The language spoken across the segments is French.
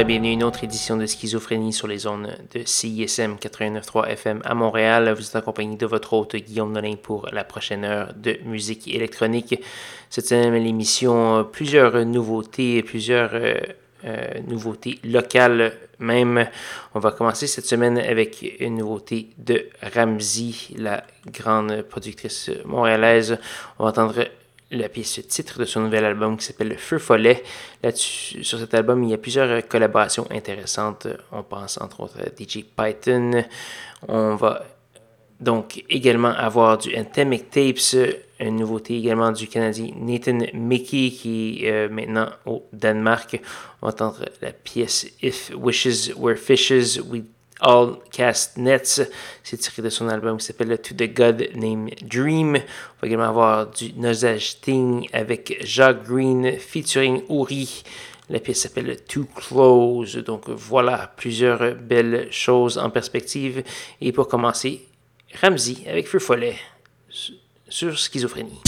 Et bienvenue à une autre édition de Schizophrénie sur les zones de CISM 89.3 FM à Montréal. Vous êtes accompagné de votre hôte Guillaume Nolin pour la prochaine heure de musique électronique. Cette semaine, l'émission, plusieurs nouveautés, plusieurs euh, euh, nouveautés locales même. On va commencer cette semaine avec une nouveauté de Ramsey, la grande productrice montréalaise. On va entendre la pièce titre de son nouvel album qui s'appelle Feu Follet. Sur cet album, il y a plusieurs collaborations intéressantes. On pense entre autres à DJ Python. On va donc également avoir du Anthemic Tapes, une nouveauté également du Canadien Nathan Mickey qui est euh, maintenant au Danemark. On va entendre la pièce If Wishes Were Fishes. We All Cast Nets. C'est tiré de son album qui s'appelle To the God Named Dream. On va également avoir du Nosage Thing avec Jacques Green featuring Uri. La pièce s'appelle Too Close. Donc voilà plusieurs belles choses en perspective. Et pour commencer, Ramsey avec Feu Follet sur schizophrénie.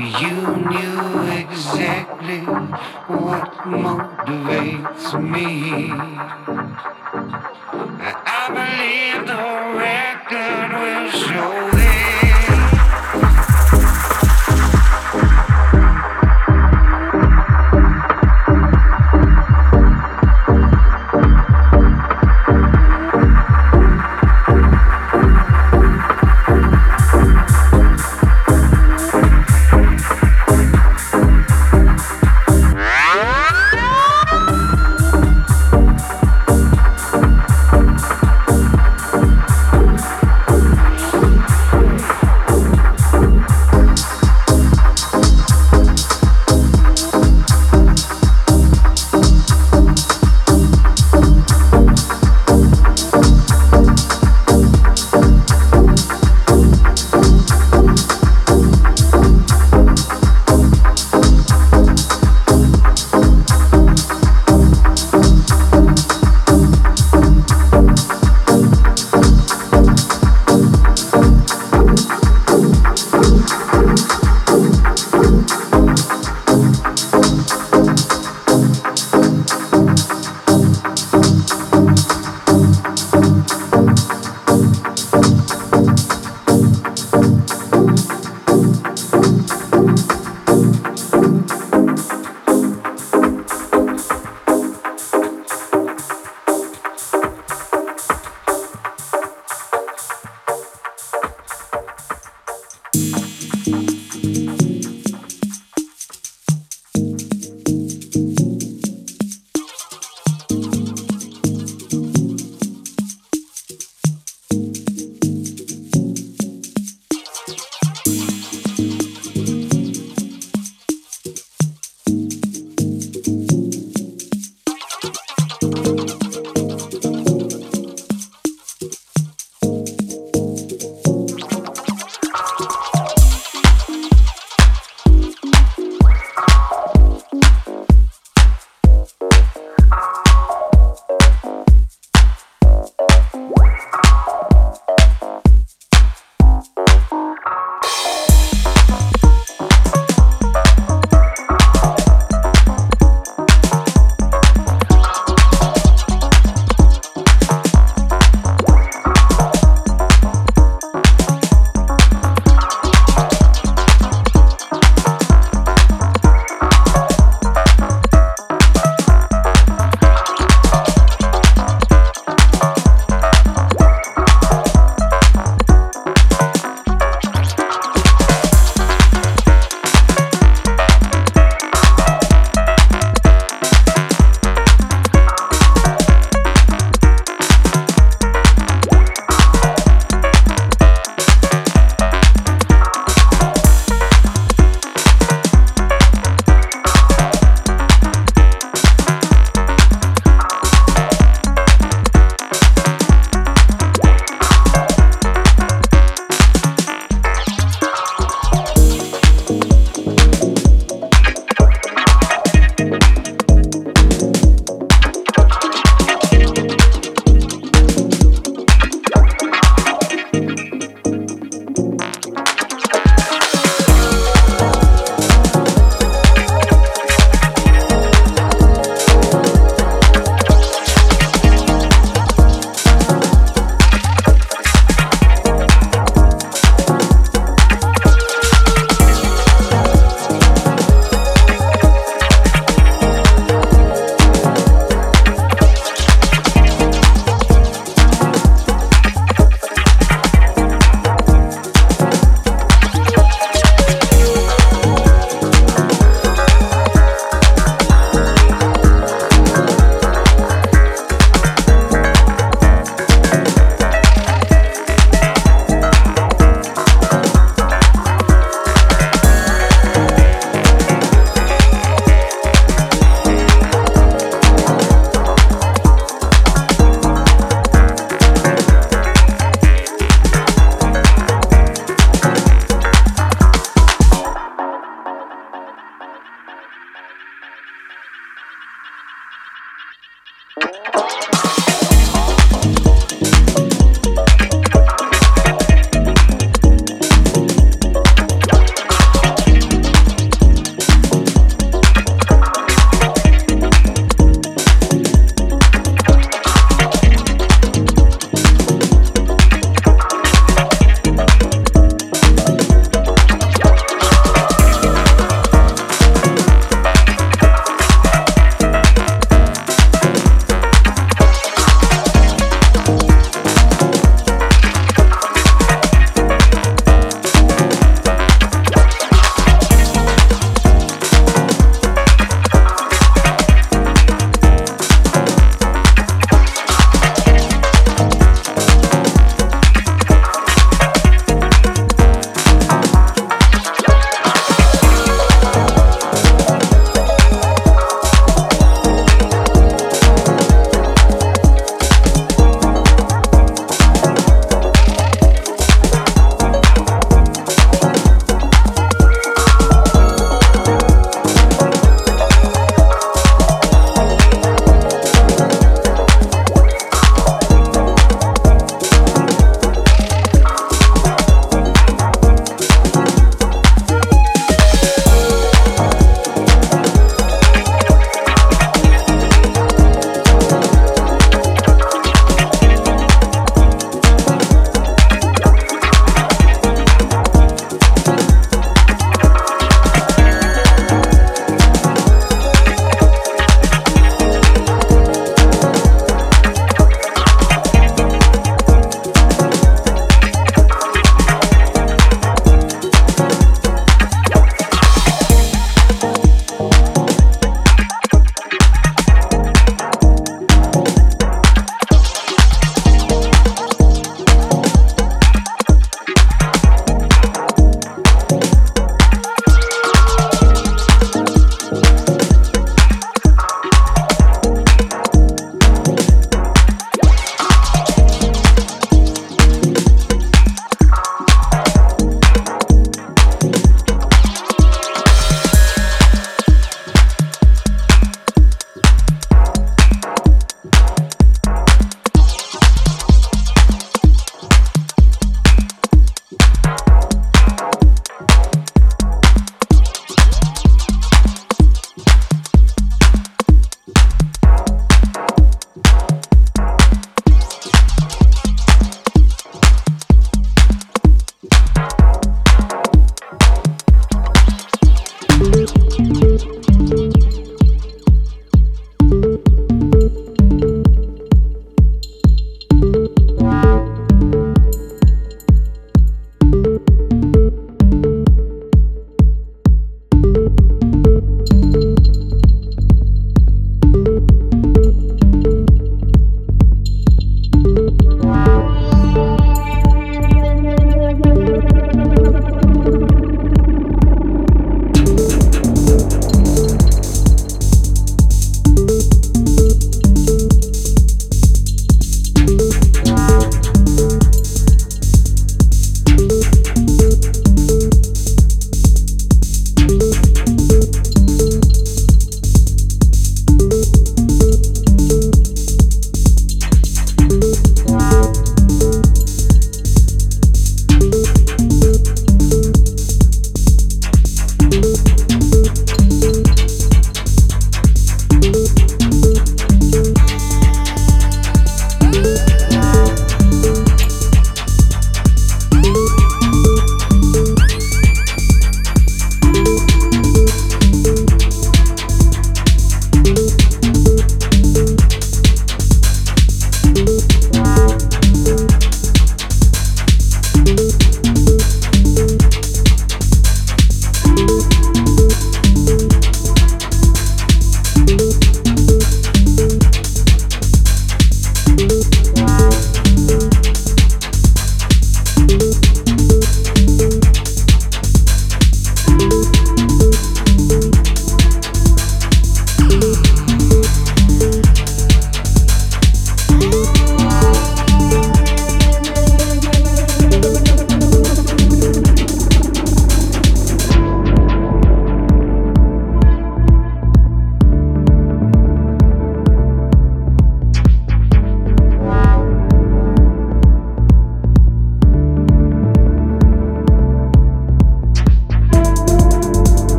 You knew exactly what motivates me. I believe the record will show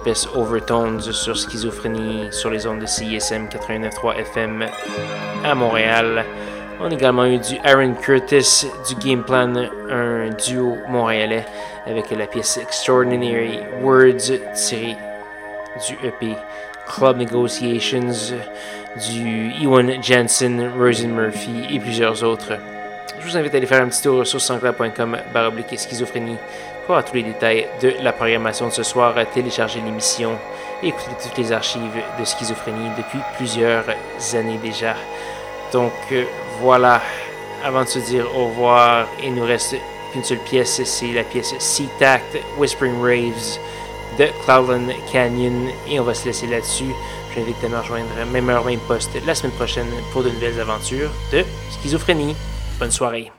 pièce Overtones sur Schizophrénie sur les ondes de CISM 89.3 FM à Montréal. On a également eu du Aaron Curtis du Game Plan, un duo montréalais avec la pièce Extraordinary Words tirée du EP Club Negotiations, du Ewan Jansen, Rosen Murphy et plusieurs autres. Je vous invite à aller faire un petit tour sur sanscloud.com baroblique schizophrénie pour avoir tous les détails de la programmation de ce soir, télécharger l'émission et écouter toutes les archives de schizophrénie depuis plusieurs années déjà. Donc euh, voilà, avant de se dire au revoir, il nous reste qu'une seule pièce, c'est la pièce Sea Tact Whispering Raves de Cloudland Canyon et on va se laisser là-dessus. Je invite à me rejoindre même heure, même poste la semaine prochaine pour de nouvelles aventures de schizophrénie. Bonne soirée.